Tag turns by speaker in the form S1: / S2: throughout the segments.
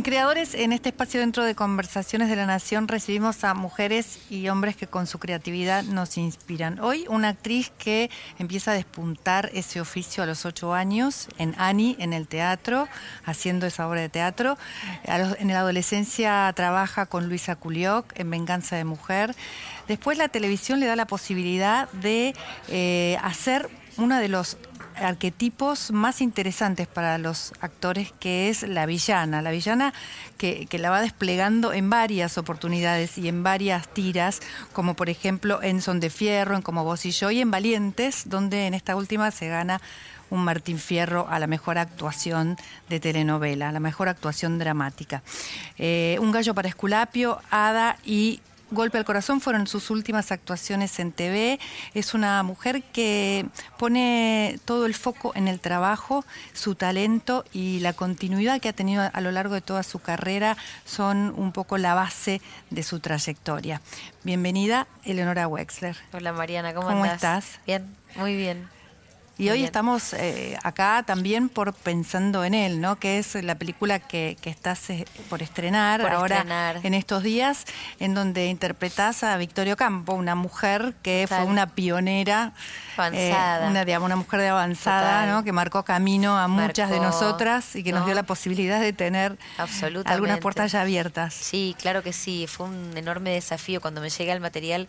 S1: En Creadores, en este espacio dentro de Conversaciones de la Nación, recibimos a mujeres y hombres que con su creatividad nos inspiran. Hoy una actriz que empieza a despuntar ese oficio a los ocho años, en Annie, en el teatro, haciendo esa obra de teatro. En la adolescencia trabaja con Luisa Culioc en Venganza de Mujer. Después la televisión le da la posibilidad de eh, hacer uno de los arquetipos más interesantes para los actores, que es la villana. La villana que, la va desplegando en varias oportunidades y en varias tiras, como por ejemplo en Son de Fierro, en Como Vos y Yo, y en Valientes, donde en esta última se gana un Martín Fierro a la mejor actuación de telenovela, a la mejor actuación dramática. Eh, un gallo para Esculapio, Ada y Golpe al Corazón fueron sus últimas actuaciones en TV. Es una mujer que pone todo el foco en el trabajo, su talento y la continuidad que ha tenido a lo largo de toda su carrera son un poco la base de su trayectoria. Bienvenida, Eleonora Wexler.
S2: Hola Mariana, ¿cómo,
S1: ¿Cómo estás?
S2: Bien, muy bien.
S1: Y hoy estamos eh, acá también por Pensando en él, ¿no? Que es la película que, estás eh, por estrenar ahora en estos días, en donde interpretás a Victorio Campo, una mujer que fue una pionera,
S2: eh,
S1: una, una mujer de avanzada, ¿no? Que marcó camino a muchas de nosotras y que nos dio la posibilidad de tener algunas puertas ya abiertas.
S2: Sí, claro que sí. Fue un enorme desafío cuando me llega el material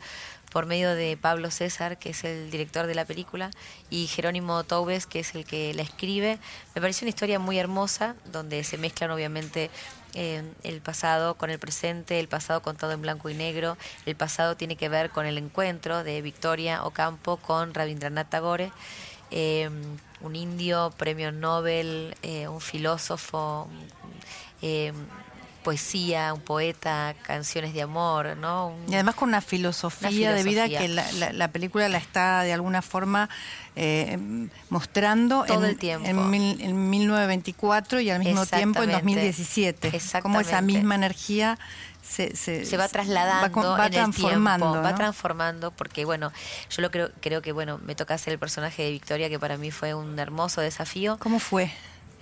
S2: por medio de Pablo César, que es el director de la película, y Jerónimo Taubes, que es el que la escribe. Me pareció una historia muy hermosa, donde se mezclan obviamente eh, el pasado con el presente, el pasado contado en blanco y negro. El pasado tiene que ver con el encuentro de Victoria Ocampo con Rabindranath Tagore. Eh, un indio, premio Nobel, eh, un filósofo, poesía, un poeta, canciones de amor, ¿no?
S1: y además con una filosofía, de vida que la, película la está de alguna forma eh, mostrando
S2: Todo
S1: en,
S2: el tiempo.
S1: En, 1924 y al mismo tiempo en 2017. Como esa misma energía se,
S2: se, va trasladando
S1: va, transformando,
S2: va transformando porque bueno, yo lo creo, creo que bueno, me toca ser el personaje de Victoria que para mí fue un hermoso desafío.
S1: ¿Cómo fue?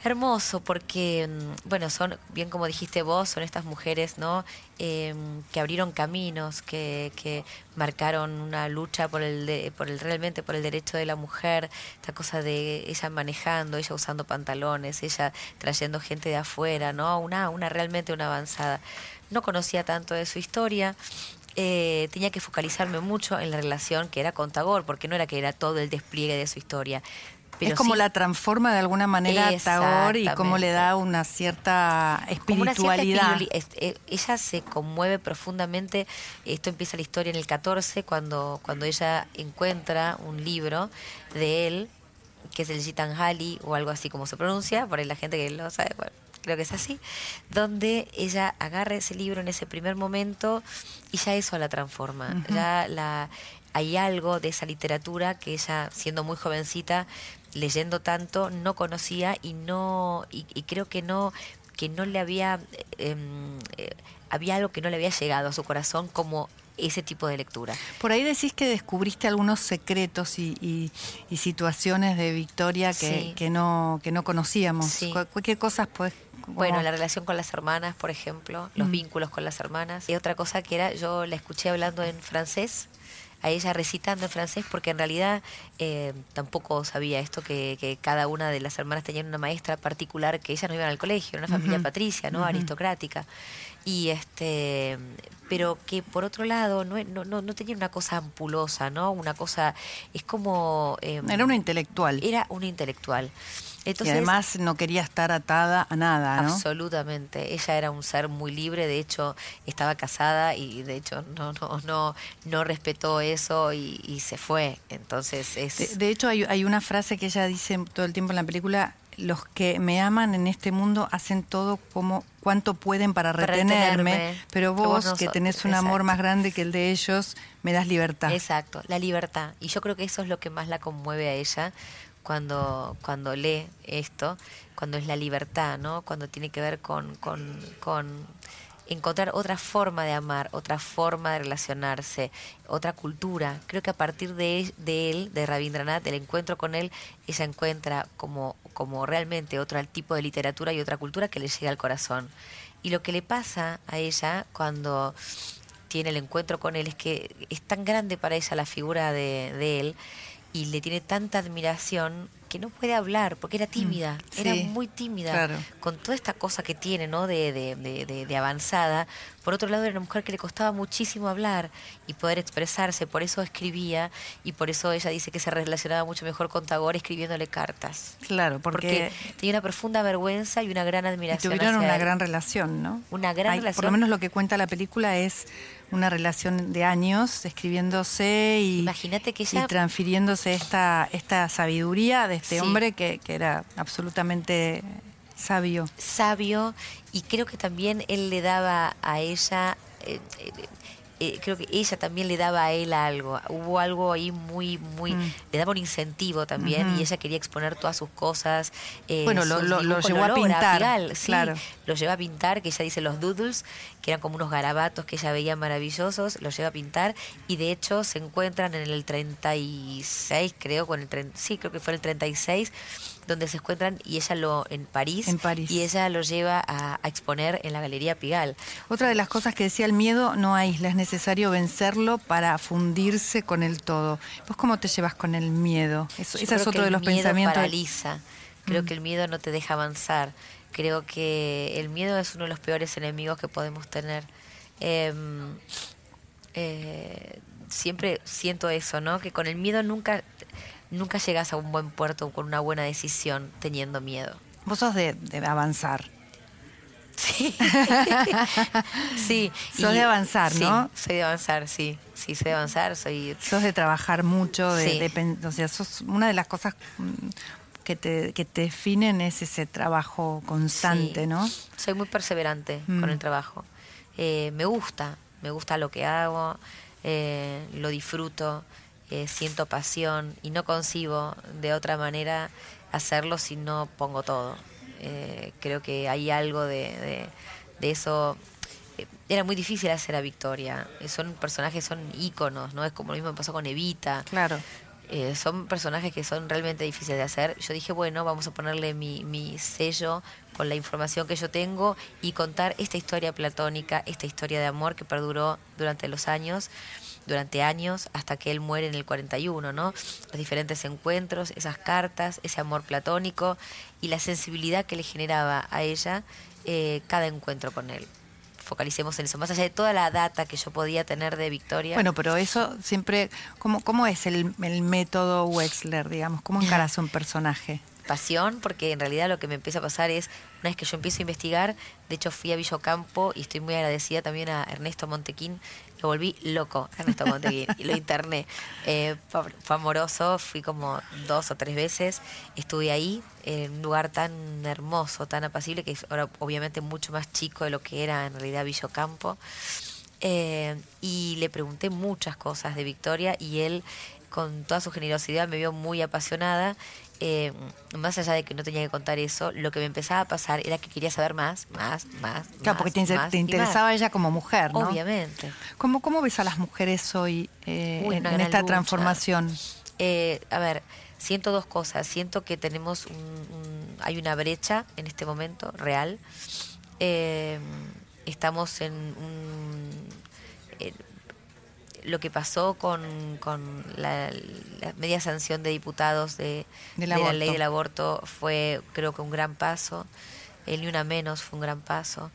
S2: Hermoso, porque, mm, bueno, son, bien como dijiste vos, son estas mujeres, ¿no? Em, que abrieron caminos, que, que marcaron una lucha por el, por el, realmente por el derecho de la mujer, esta cosa de ella manejando, ella usando pantalones, ella trayendo gente de afuera, ¿no? Una, una realmente una avanzada. No conocía tanto de su historia, eh, tenía que focalizarme mucho en la relación que era con Tagore, porque no era que era todo el despliegue de su historia,
S1: es como la transforma de alguna manera a Tagore y cómo le da una cierta espiritualidad.
S2: Eh, ella se conmueve profundamente. Esto empieza la historia en el 14, cuando, cuando ella encuentra un libro de él, que es el Gitanjali, o algo así como se pronuncia, por ahí la gente que lo sabe, creo que es así, donde ella agarra ese libro en ese primer momento y ya eso la transforma. Ya la hay algo de esa literatura que ella, siendo muy jovencita, leyendo tanto no conocía y no y, creo que no que no le había em, eh, había algo que no le había llegado a su corazón como ese tipo de lectura.
S1: Por ahí decís que descubriste algunos secretos y, situaciones de Victoria que, que, no que no conocíamos. ¿Qué cosas pues
S2: bueno, la relación con las hermanas, por ejemplo, los mm. vínculos con las hermanas. Y otra cosa que era, yo la escuché hablando en francés a ella recitando en francés porque en realidad eh, tampoco sabía esto que, que, cada una de las hermanas tenían una maestra particular que ellas no iban al colegio, era una familia patricia, ¿no? Aristocrática. Y este pero que por otro lado no, no, no, no tenía una cosa ampulosa, ¿no? Una cosa, es como...
S1: Em, era una intelectual.
S2: Era una intelectual
S1: y además no quería estar atada a nada,
S2: ¿no? Absolutamente. Ella era un ser muy libre, de hecho estaba casada y de hecho no no no no respetó eso y, se fue. Entonces es
S1: de, hecho hay, hay una frase que ella dice todo el tiempo en la película los que me aman en este mundo hacen todo como cuánto pueden para retenerme, pero vos, que tenés un amor más grande que el de ellos, me das libertad.
S2: Exacto, la libertad. Y yo creo que eso es lo que más la conmueve a ella cuando, cuando lee esto, cuando es la libertad, ¿no? Cuando tiene que ver con, con, con encontrar otra forma de amar, otra forma de relacionarse, otra cultura. Creo que a partir de, de él, de Rabindranath, el encuentro con él, ella encuentra como, como realmente otro tipo de literatura y otra cultura que le llega al corazón. Y lo que le pasa a ella cuando tiene el encuentro con él es que es tan grande para ella la figura de él y le tiene tanta admiración que no puede hablar porque era mm, tímida, era muy tímida, con toda esta cosa que tiene, ¿no? De, de, de, avanzada. Por otro lado, era una mujer que le costaba muchísimo hablar y poder expresarse, por eso escribía y por eso ella dice que se relacionaba mucho mejor con Tagore escribiéndole cartas.
S1: Claro, porque,
S2: tenía una profunda vergüenza y una gran admiración.
S1: tuvieron una gran relación, ¿no?
S2: Una gran relación.
S1: Por lo menos lo que cuenta la película es una relación de años escribiéndose y,
S2: Imagínate que
S1: y transfiriéndose esta, esta sabiduría de este hombre que, que era absolutamente sabio.
S2: Sabio y creo que también él le daba a ella eh, eh, eh, creo que ella también le daba a él algo. Hubo algo ahí muy, muy. Mm. Le daba un incentivo también y ella quería exponer todas sus cosas.
S1: Eh, bueno, lo, lo, llevó a pintar.
S2: sí, claro. Lo lleva a pintar, que ella dice los doodles, que eran como unos garabatos que ella veía maravillosos, los lleva a pintar y de hecho se encuentran en el 36, creo, con el sí, creo que fue el 36 donde se encuentran y ella lo en París,
S1: en París.
S2: y ella lo lleva a, exponer en la Galería Pigalle.
S1: Otra de las cosas que decía el miedo no aísla, es necesario vencerlo para fundirse con el todo. ¿Vos cómo te llevas con el miedo? Eso, ese es otro de los
S2: miedo
S1: pensamientos.
S2: Paraliza. Creo mm. que el miedo no te deja avanzar. Creo que el miedo es uno de los peores enemigos que podemos tener. Em, eh, siempre siento eso, ¿no? Que con el miedo nunca nunca llegas a un buen puerto con una buena decisión teniendo miedo.
S1: Vos sos de, avanzar.
S2: Sí. sí.
S1: Sos de avanzar, ¿no?
S2: soy de avanzar, sí. Sí, soy de avanzar, soy...
S1: Sos de trabajar mucho, de, o sea, sos una de las cosas mm, que te, que te definen es ese trabajo constante, ¿no?
S2: Soy muy perseverante con mm. el trabajo. Eh, me gusta, me gusta lo que hago, eh, lo disfruto. Eh, siento pasión y no concibo de otra manera hacerlo si no pongo todo. Creo que hay algo de, de, eso. Eh, era muy difícil hacer a Victoria. Son personajes, son íconos, ¿no? Es como lo mismo que pasó con Evita.
S1: Claro.
S2: Son personajes que son realmente difíciles de hacer. Yo dije, bueno, vamos a ponerle mi, mi sello con la información que yo tengo y contar esta historia platónica, esta historia de amor que perduró durante los años durante años hasta que él muere en el 41, ¿no? Los diferentes encuentros, esas cartas, ese amor platónico y la sensibilidad que le generaba a ella eh, cada encuentro con él. Focalicemos en eso, más allá de toda la data que yo podía tener de Victoria.
S1: Bueno, pero eso siempre, ¿cómo, cómo es el, el método Wexler, digamos? ¿Cómo encaras un personaje?
S2: pasión, porque en realidad lo que me empieza a pasar es, una vez que yo empiezo a investigar, de hecho fui a Villocampo y estoy muy agradecida también a Ernesto Montequín, lo volví loco, Ernesto Montequín, y lo interné. Eh, fue amoroso, fui como dos o tres veces, estuve ahí, en un lugar tan hermoso, tan apacible, que es ahora obviamente mucho más chico de lo que era en realidad Villocampo. Eh, y le pregunté muchas cosas de Victoria y él con toda su generosidad me vio muy apasionada eh, más allá de que no tenía que contar eso, lo que me empezaba a pasar era que quería saber más, más, más.
S1: Claro, porque te, interesaba ella como mujer, ¿no?
S2: Obviamente.
S1: ¿Cómo, cómo ves a las mujeres hoy eh, en, esta transformación?
S2: Eh, a ver, siento dos cosas. Siento que tenemos un, hay una brecha en este momento real. estamos en un lo que pasó con, con la, media sanción de diputados de, la ley del aborto fue creo que un gran paso, el ni una menos fue un gran paso.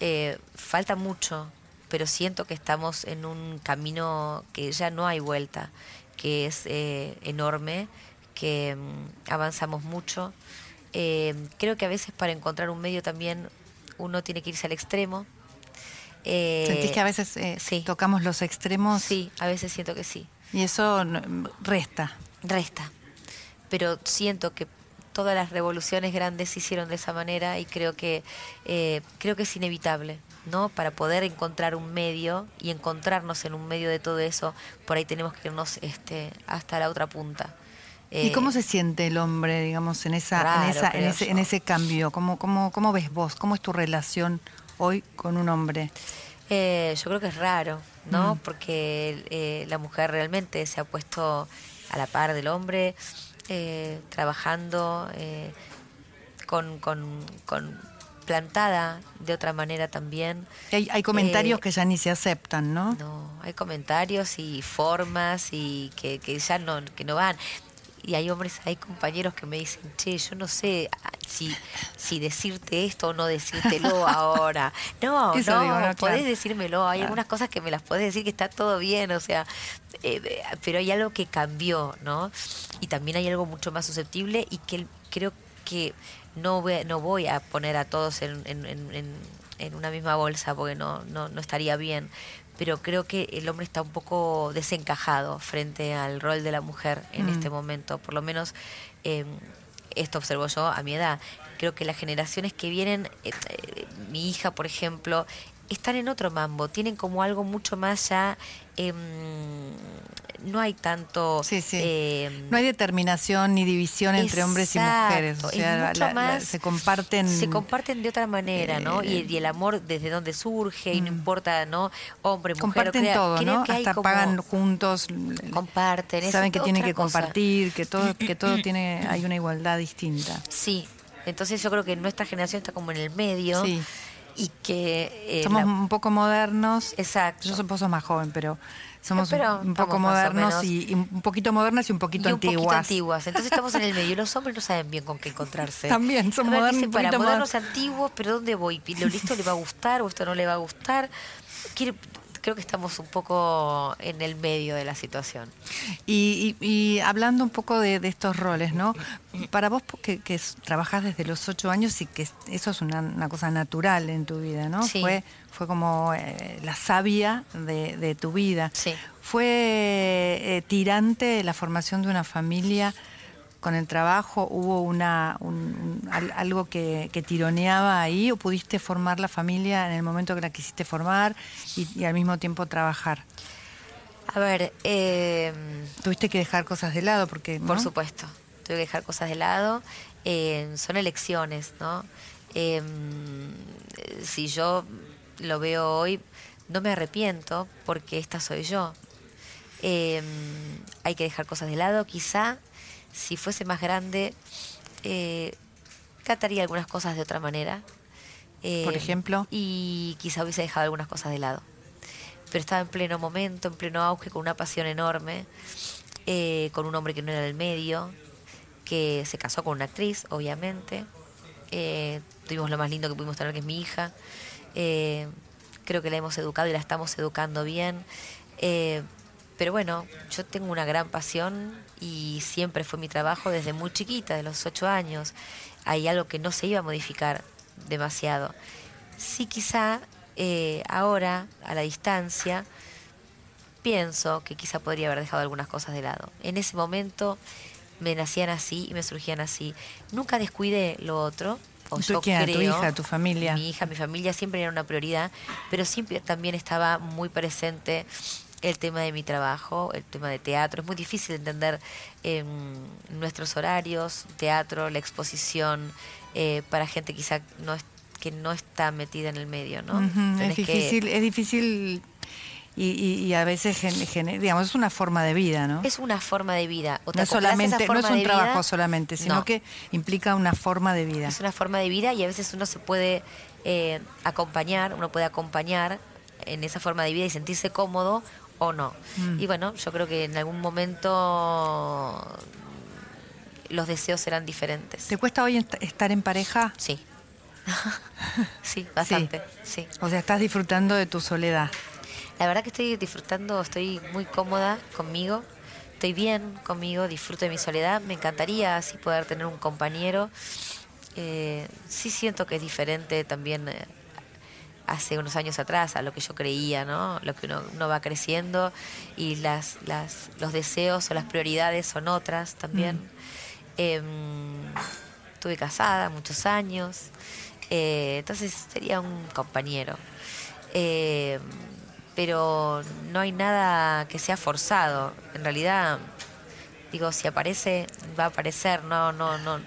S2: Eh, falta mucho, pero siento que estamos en un camino que ya no hay vuelta, que es eh, enorme, que mm, avanzamos mucho. Eh, creo que a veces para encontrar un medio también uno tiene que irse al extremo,
S1: eh, ¿Sentís que a veces eh, tocamos los extremos?
S2: Sí, a veces siento que sí.
S1: Y eso resta.
S2: Resta. Pero siento que todas las revoluciones grandes se hicieron de esa manera y creo que eh, creo que es inevitable no para poder encontrar un medio y encontrarnos en un medio de todo eso por ahí tenemos que irnos este hasta la otra punta
S1: ¿Y cómo eh, se siente el hombre, digamos, en esa, en, esa en, ese, en, ese, cambio? ¿Cómo, cómo, ¿Cómo ves vos? ¿Cómo es tu relación hoy con un hombre?
S2: Eh, yo creo que es raro, ¿no? Mm. Porque eh, la mujer realmente se ha puesto a la par del hombre, trabajando con, con, con, plantada de otra manera también.
S1: Hay, hay comentarios que ya ni se aceptan, ¿no?
S2: No, hay comentarios y formas y que, que ya no, que no van y hay hombres, hay compañeros que me dicen, che, yo no sé ah, si, si decirte esto o no decírtelo ahora. No, no, podés decírmelo. Hay algunas cosas que me las podés decir que está todo bien, o sea, eh, pero hay algo que cambió, ¿no? Y también hay algo mucho más susceptible y que creo que no voy, no voy a poner a todos en, en, en, en una misma bolsa porque no, no, no estaría bien pero creo que el hombre está un poco desencajado frente al rol de la mujer en este mm. momento. Por lo menos em, esto observo yo a mi edad. Creo que las generaciones que vienen, eh, eh, mi hija, por ejemplo, están en otro mambo, tienen como algo mucho más ya eh, no hay tanto...
S1: Eh, no hay determinación ni división entre hombres y mujeres. O sea, se comparten...
S2: Se comparten de otra manera, ¿no? y, el amor desde donde surge, y no mm. importa, ¿no? Hombre, mujer...
S1: Comparten todo, ¿no? Hasta pagan juntos.
S2: Comparten.
S1: Saben que tienen que compartir, que todo, que todo tiene... Hay una igualdad distinta.
S2: Sí. Entonces yo creo que nuestra generación está como en el medio. Sí y que...
S1: Eh, somos un poco modernos.
S2: Exacto.
S1: Yo soy un más joven, pero somos un poco modernos y, un poquito modernas y un poquito y un antiguas. Poquito
S2: antiguas. Entonces estamos en el medio. Los hombres no saben bien con qué encontrarse.
S1: También son modernos.
S2: Para modernos antiguos, pero ¿dónde voy? ¿Lo listo le va a gustar o esto no le va a gustar? Quiere, creo que estamos un poco en el medio de la situación.
S1: Y, hablando un poco de, estos roles, ¿no? Para vos que, que trabajas desde los ocho años y que eso es una, cosa natural en tu vida, ¿no? Fue, fue como eh, la savia de, tu vida.
S2: Sí.
S1: ¿Fue eh, tirante la formación de una familia? Con el trabajo? ¿Hubo una, algo que, tironeaba ahí o pudiste formar la familia en el momento que la quisiste formar y, al mismo tiempo trabajar?
S2: A ver, eh,
S1: tuviste que dejar cosas de lado porque...
S2: Por supuesto, tuve que dejar cosas de lado. Eh, son elecciones, ¿no? Eh, si yo lo veo hoy, no me arrepiento porque esta soy yo. hay que dejar cosas de lado, quizá si fuese más grande, eh, trataría algunas cosas de otra manera.
S1: Eh, Por ejemplo.
S2: Y quizá hubiese dejado algunas cosas de lado. Pero estaba en pleno momento, en pleno auge, con una pasión enorme, eh, con un hombre que no era del medio, que se casó con una actriz, obviamente. Eh, tuvimos lo más lindo que pudimos tener, que es mi hija. creo que la hemos educado y la estamos educando bien. Pero bueno, yo tengo una gran pasión y siempre fue mi trabajo desde muy chiquita, de los ocho años. Hay algo que no se iba a modificar demasiado. Sí, quizá eh, ahora, a la distancia, pienso que quizá podría haber dejado algunas cosas de lado. En ese momento me nacían así y me surgían así. Nunca descuidé lo otro. O yo creo,
S1: tu hija, tu familia?
S2: Mi hija, mi familia siempre era una prioridad, pero siempre también estaba muy presente el tema de mi trabajo, el tema de teatro. Es muy difícil entender eh, nuestros horarios, teatro, la exposición, eh, para gente quizá no es, que no está metida en el medio, ¿no?
S1: es, difícil, es difícil y, a veces, digamos, es una forma de vida, ¿no?
S2: Es una forma de vida.
S1: no, solamente, no es un trabajo solamente, sino que implica una forma de vida.
S2: Es una forma de vida y a veces uno se puede eh, acompañar, uno puede acompañar en esa forma de vida y sentirse cómodo o no. Mm. Y bueno, yo creo que en algún momento los deseos serán diferentes.
S1: ¿Te cuesta hoy estar en pareja?
S2: Sí. sí, bastante, sí.
S1: O sea, estás disfrutando de tu soledad.
S2: La verdad que estoy disfrutando, estoy muy cómoda conmigo, estoy bien conmigo, disfruto de mi soledad. Me encantaría así poder tener un compañero. Eh, sí siento que es diferente también eh, hace unos años atrás a lo que yo creía, ¿no? Lo que uno, va creciendo y las, las, los deseos o las prioridades son otras también. Mm. Em, estuve casada muchos años, eh, entonces sería un compañero. Eh, pero no hay nada que sea forzado. En realidad, digo, si aparece, va a aparecer. No, no, no,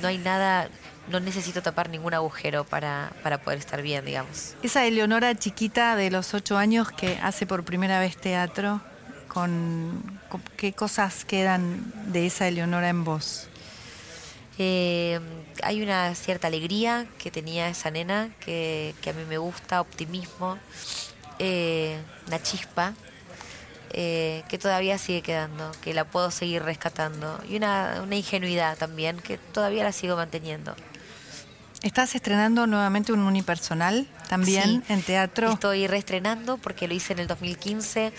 S2: no hay nada. No necesito tapar ningún agujero para, para poder estar bien, digamos.
S1: Esa Eleonora chiquita de los ocho años que hace por primera vez teatro, con, con ¿qué cosas quedan de esa Eleonora en vos?
S2: Eh, hay una cierta alegría que tenía esa nena, que, que a mí me gusta, optimismo, eh, una chispa, eh, que todavía sigue quedando, que la puedo seguir rescatando, y una, una ingenuidad también, que todavía la sigo manteniendo.
S1: ¿Estás estrenando nuevamente un unipersonal también
S2: Sí.
S1: en teatro?
S2: Estoy reestrenando porque lo hice en el 2015,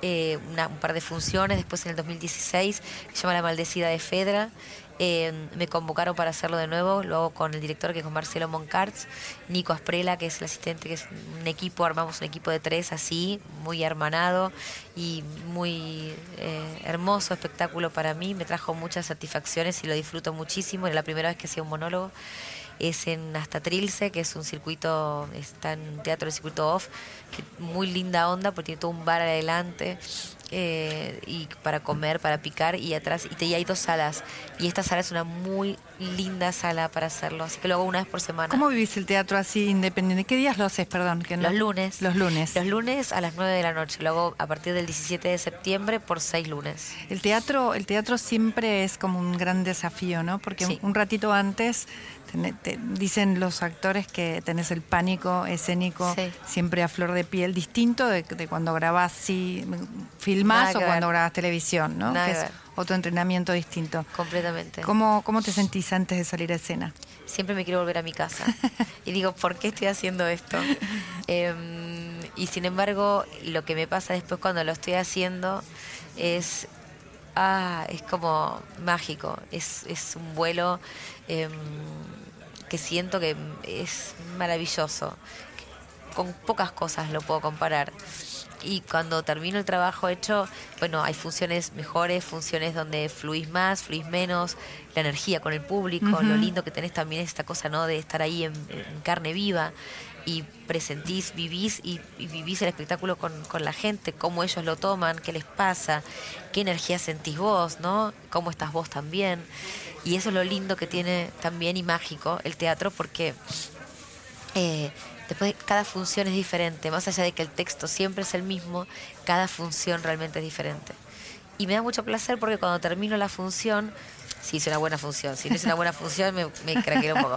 S2: eh, una- un par de funciones, después en el 2016, que se llama La Maldecida de Fedra. Eh, me convocaron para hacerlo de nuevo, lo hago con el director que es con Marcelo Moncarts, Nico Asprela, que es el asistente, que es un equipo, armamos un equipo de tres así, muy hermanado y muy eh, hermoso espectáculo para mí, me trajo muchas satisfacciones y lo disfruto muchísimo, era la primera vez que hacía un monólogo es en Hasta Trilce, que es un circuito, está en un teatro de circuito off, que muy linda onda, porque tiene todo un bar adelante, eh, y para comer, para picar, y atrás, y, te, y hay dos salas, y esta sala es una muy linda sala para hacerlo, así que lo hago una vez por semana.
S1: ¿Cómo vivís el teatro así independiente? ¿Qué días lo haces, perdón? Que no-
S2: Los lunes.
S1: Los lunes.
S2: Los lunes a las 9 de la noche. Lo hago a partir del 17 de septiembre por seis lunes.
S1: El teatro, el teatro siempre es como un gran desafío, ¿no? Porque
S2: Sí.
S1: un ratito antes te- dicen los actores que tenés el pánico escénico
S2: Sí.
S1: siempre a flor de piel, distinto de, de cuando grabás sí, filmás o cuando
S2: ver.
S1: grabás televisión, ¿no?
S2: Nada
S1: que
S2: que
S1: es otro entrenamiento distinto.
S2: Completamente.
S1: ¿Cómo, ¿Cómo te sentís antes de salir a escena?
S2: siempre me quiero volver a mi casa. y digo, ¿por qué estoy haciendo esto? Em, y sin embargo, lo que me pasa después cuando lo estoy haciendo es, ah, es como mágico. Es, es un vuelo em, que siento que es maravilloso. Con pocas cosas lo puedo comparar. Y cuando termino el trabajo hecho, bueno, hay funciones mejores, funciones donde fluís más, fluís menos, la energía con el público, lo lindo que tenés también es esta cosa, ¿no? De estar ahí en, en carne viva y presentís, vivís y, y vivís el espectáculo con, con la gente, cómo ellos lo toman, qué les pasa, qué energía sentís vos, ¿no? Cómo estás vos también. Y eso es lo lindo que tiene también y mágico el teatro porque eh, después cada función es diferente, más allá de que el texto siempre es el mismo, cada función realmente es diferente. Y me da mucho placer porque cuando termino la función, si hice una buena función, si no hice una buena función me, me craqueo un poco.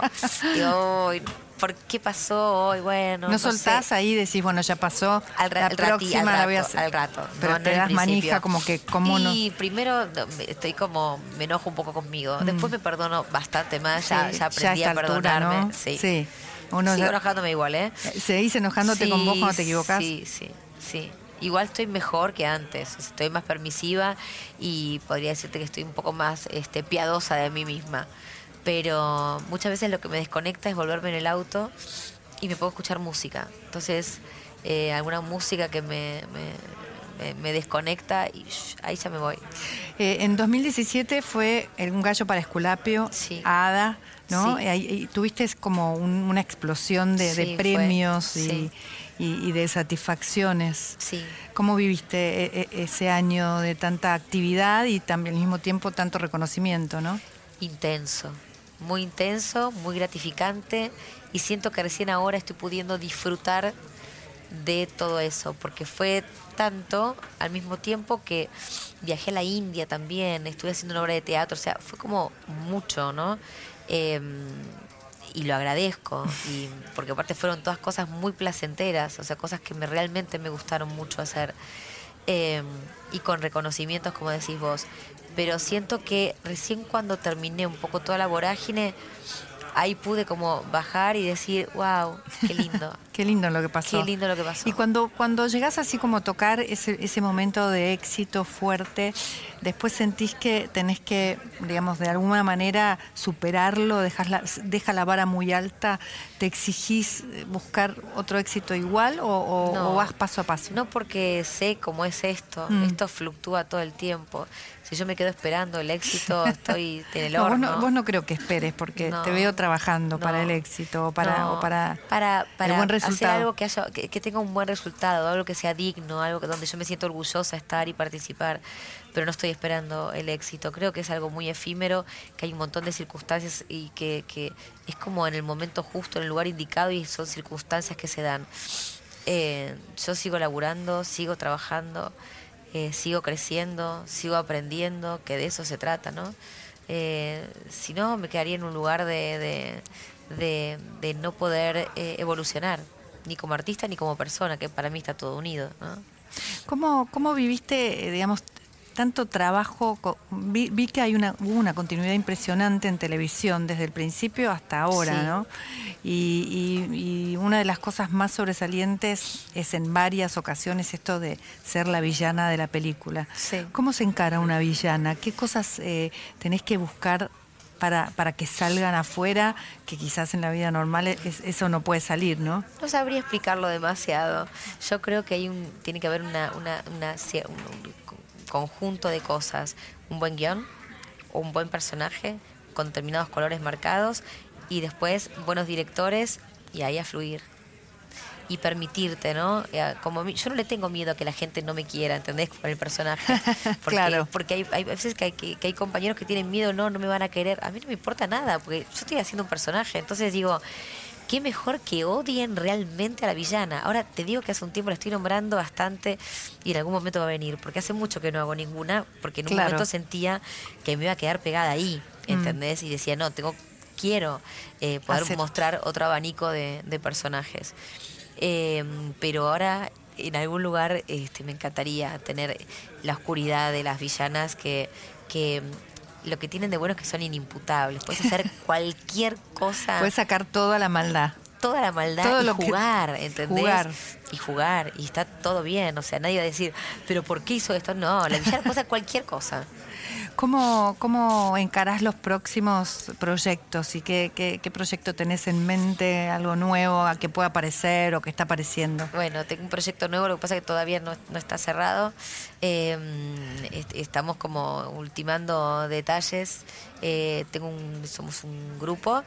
S2: Digo, "Uy, ¿por qué pasó hoy? Bueno,
S1: ¿No,
S2: no
S1: soltás
S2: sé".
S1: ahí y decís, bueno, ya pasó,
S2: Al,
S1: la
S2: al
S1: próxima
S2: al
S1: la voy a
S2: rato,
S1: hacer?
S2: al rato.
S1: Pero
S2: no,
S1: te das manija como que, ¿cómo no?
S2: Y primero no, me- estoy como, me enojo un poco conmigo. Después me perdono bastante más, ya,
S1: Mm.
S2: Aprendí
S1: a
S2: a,
S1: esta altura,
S2: perdonarme. Sí.
S1: Sí. Uno
S2: Sigo enojándome igual, ¿eh?
S1: ¿Seguís enojándote con vos cuando te equivocás?
S2: Sí, sí, sí. Igual estoy mejor que antes, estoy más permisiva y podría decirte que estoy un poco más este, piadosa de mí misma. Pero muchas veces lo que me desconecta es volverme en el auto y me puedo escuchar música. Entonces, eh, alguna música que me, me, desconecta y shh, ahí ya me voy.
S1: Eh, en 2017 fue un gallo para Esculapio,
S2: Sí.
S1: Ada, ¿no?
S2: Sí.
S1: Y, ahí- y tuviste como un- una explosión de, de
S2: Sí, fue.
S1: premios y,
S2: Sí.
S1: y- y de satisfacciones.
S2: Sí.
S1: ¿Cómo viviste e- e- ese año de tanta actividad y también al mismo tiempo tanto reconocimiento, no?
S2: intenso, muy intenso, muy gratificante y siento que recién ahora estoy pudiendo disfrutar de todo eso, porque fue tanto al mismo tiempo que viajé a la India también, estuve haciendo una obra de teatro, o sea, fue como mucho, ¿no? Eh, y lo agradezco, y porque aparte fueron todas cosas muy placenteras, o sea, cosas que me, realmente me gustaron mucho hacer. Eh, y con reconocimientos, como decís vos. Pero siento que recién cuando terminé un poco toda la vorágine, ahí pude como bajar y decir, wow, qué lindo.
S1: Qué lindo lo que pasó.
S2: Qué lindo lo que pasó.
S1: Y cuando, cuando llegás así como a tocar ese, ese momento de éxito fuerte, después sentís que tenés que, digamos, de alguna manera superarlo, dejas la, deja la vara muy alta, ¿te exigís buscar otro éxito igual o, o-
S2: No.
S1: o vas paso a paso?
S2: No porque sé cómo es esto,
S1: Mm.
S2: esto fluctúa todo el tiempo. Si yo me quedo esperando el éxito, estoy en el
S1: No, vos,
S2: horno.
S1: no, vos no creo que esperes, porque
S2: No.
S1: te veo trabajando para el éxito o para, o para,
S2: para, para
S1: el buen
S2: hacer algo que, haya, que, que tenga un buen resultado, algo que sea digno, algo que, donde yo me siento orgullosa de estar y participar, pero no estoy esperando el éxito. Creo que es algo muy efímero, que hay un montón de circunstancias y que, que es como en el momento justo, en el lugar indicado y son circunstancias que se dan. Eh, yo sigo laburando, sigo trabajando, eh, sigo creciendo, sigo aprendiendo, que de eso se trata, ¿no? Eh, si no, me quedaría en un lugar de, de, de- de no poder eh, evolucionar, ni como artista ni como persona, que para mí está todo unido, ¿no?
S1: ¿Cómo, cómo viviste, eh, digamos, tanto trabajo? Vi, vi que hay una, hubo una continuidad impresionante en televisión desde el principio hasta ahora,
S2: Sí.
S1: ¿no? Y, y- y una de las cosas más sobresalientes es en varias ocasiones esto de ser la villana de la película.
S2: Sí.
S1: ¿Cómo se encara una villana? ¿Qué cosas eh, tenés que buscar para, para que salgan afuera? Que quizás en la vida normal es- eso no puede salir, ¿no?
S2: No sabría explicarlo demasiado. Yo creo que hay un, tiene que haber una, una, una un, un conjunto de cosas. Un buen guion, un buen personaje con determinados colores marcados y después buenos directores y ahí a fluir. Y permitirte, ¿no? Eh, Como yo no le tengo miedo a que la gente no me quiera, ¿entendés? Por el personaje. Porque,
S1: Claro.
S2: Porque hay, hay veces que hay, que, que hay compañeros que tienen miedo, no, no me van a querer. A mí no me importa nada, porque yo estoy haciendo un personaje. Entonces digo, qué mejor que odien realmente a la villana. Ahora te digo que hace un tiempo la estoy nombrando bastante y en algún momento va a venir, porque hace mucho que no hago ninguna, porque en un
S1: Claro.
S2: momento sentía que me iba a quedar pegada ahí, ¿entendés? Y decía, no, tengo, quiero eh, poder
S1: Hacer-
S2: mostrar otro abanico de, de personajes. Eh, pero ahora en algún lugar este, me encantaría tener la oscuridad de las villanas que, que mm, lo que tienen de bueno es que son inimputables. Puedes hacer cualquier cosa
S1: Puedes sacar toda la maldad.
S2: toda la maldad
S1: Todo
S2: y
S1: lo que-
S2: jugar, ¿entendés?
S1: jugar.
S2: Y jugar, y está todo bien, o sea, nadie va a decir, pero ¿por qué hizo esto? No, la villana puede hacer cualquier cosa.
S1: ¿Cómo, ¿Cómo encarás los próximos proyectos y qué, qué, proyecto tenés en mente, algo nuevo que pueda aparecer o que está apareciendo?
S2: Bueno, tengo un proyecto nuevo, lo que pasa es que todavía no, no está cerrado. Est- estamos como ultimando detalles. Eh, tengo un, somos un grupo.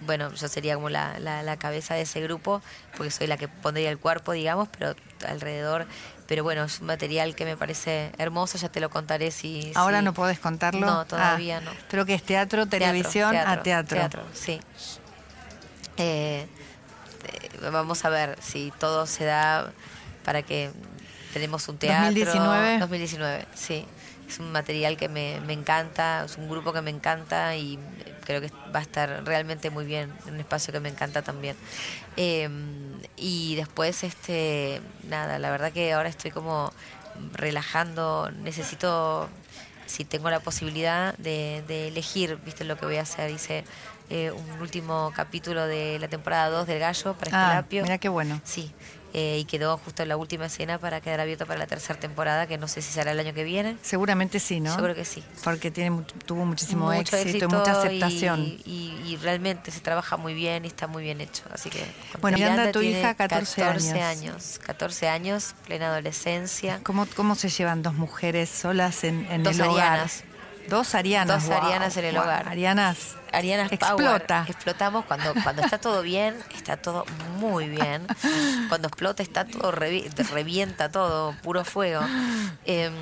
S2: Bueno, yo sería como la, la, la cabeza de ese grupo, porque soy la que pondría el cuerpo, digamos, pero alrededor. Pero bueno, es un material que me parece hermoso, ya te lo contaré si...
S1: Ahora
S2: si-
S1: no podés contarlo.
S2: No, todavía
S1: Ah,
S2: no.
S1: Pero que es teatro,
S2: Teatro,
S1: televisión a teatro.
S2: Teatro, sí. Eh, eh, vamos a ver si todo se da para que tenemos un teatro.
S1: 2019.
S2: 2019, sí. Es un material que me, me encanta, es un grupo que me encanta y creo que va a estar realmente muy bien, en un espacio que me encanta también. Eh, y después, este, nada, la verdad que ahora estoy como relajando, necesito si tengo la posibilidad de, de elegir, viste lo que voy a hacer. Hice eh, un último capítulo de la temporada 2 del Gallo para
S1: Ah,
S2: Esculapio.
S1: mira qué bueno.
S2: Sí, eh, y quedó justo en la última escena para quedar abierto para la tercera temporada, que no sé si será el año que viene.
S1: Seguramente sí, ¿no?
S2: Yo creo que sí.
S1: Porque tiene, tuvo muchísimo
S2: Mucho
S1: éxito, y mucha aceptación.
S2: Y, y- y realmente se trabaja muy bien y está muy bien hecho. Así que.
S1: Bueno,
S2: Miranda
S1: tu hija, 14 años.
S2: años. 14 años, plena adolescencia.
S1: ¿Cómo, ¿Cómo se llevan dos mujeres solas en, en
S2: Dos
S1: el hogar?
S2: arianas.
S1: Dos arianas.
S2: Dos arianas en el hogar.
S1: Arianas.
S2: Ariana
S1: Explota.
S2: Power. Explotamos cuando, cuando está todo bien, está todo muy bien. Cuando explota está todo, revi- revienta todo, puro fuego. Em,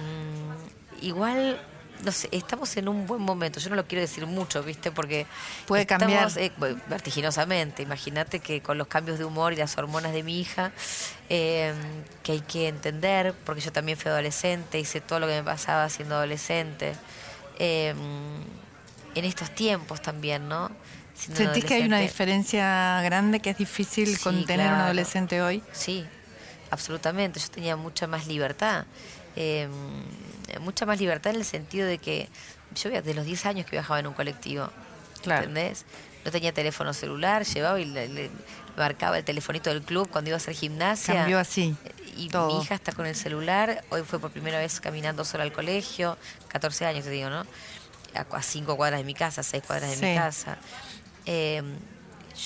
S2: igual, no sé, estamos en un buen momento. Yo no lo quiero decir mucho, ¿viste? Porque
S1: Puede
S2: estamos,
S1: cambiar.
S2: eh, vertiginosamente. Imagínate que con los cambios de humor y las hormonas de mi hija, em, que hay que entender, porque yo también fui adolescente, hice todo lo que me pasaba siendo adolescente. Em, en estos tiempos también, ¿no? Siendo
S1: ¿Sentís que hay una diferencia grande, que es difícil
S2: Sí,
S1: contener a un adolescente hoy?
S2: Sí, absolutamente. Yo tenía mucha más libertad. Eh, mucha más libertad en el sentido de que yo via- de los 10 años que viajaba en un colectivo.
S1: Claro.
S2: ¿Entendés? no tenía teléfono celular, llevaba y le, marcaba el telefonito del club cuando iba a hacer gimnasia.
S1: Cambió así.
S2: Y mi hija está con el celular, hoy fue por primera vez caminando sola al colegio, 14 años te digo, ¿no? A, cinco cuadras de mi casa, seis cuadras de mi casa. Eh,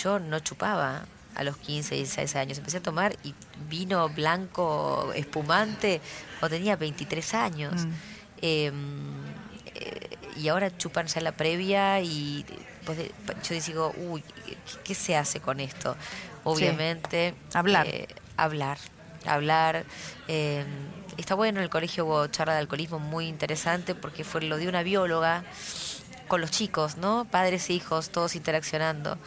S2: yo no chupaba a los 15, 16 años. Empecé a tomar y vino blanco espumante o tenía 23 años. Mm. Em, eh, y ahora chupan ya la previa y pues, yo digo, uy, ¿qué, se hace con esto? Obviamente.
S1: Hablar.
S2: Eh, hablar. Hablar. Em, está bueno, en el colegio hubo charla de alcoholismo muy interesante porque fue lo de una bióloga con los chicos, ¿no? Padres e hijos, todos interaccionando.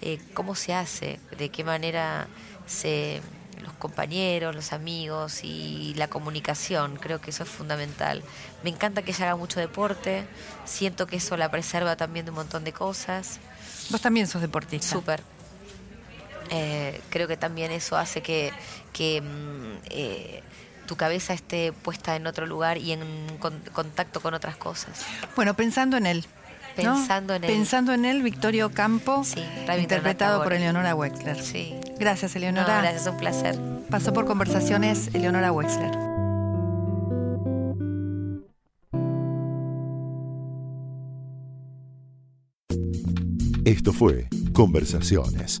S2: Eh, cómo se hace, de qué manera se los compañeros, los amigos y la comunicación, creo que eso es fundamental. Me encanta que ella haga mucho deporte, siento que eso la preserva también de un montón de cosas.
S1: Vos también sos deportista.
S2: Súper. Eh, creo que también eso hace que, mm, eh, tu cabeza esté puesta en otro lugar y en contacto con otras cosas.
S1: Bueno, pensando en él,
S2: Pensando en él.
S1: Pensando en él, Victorio Campo, interpretado por Eleonora Wexler.
S2: Sí.
S1: Gracias, Eleonora.
S2: gracias, un placer.
S1: Pasó por conversaciones Eleonora Wexler.
S3: Esto fue Conversaciones,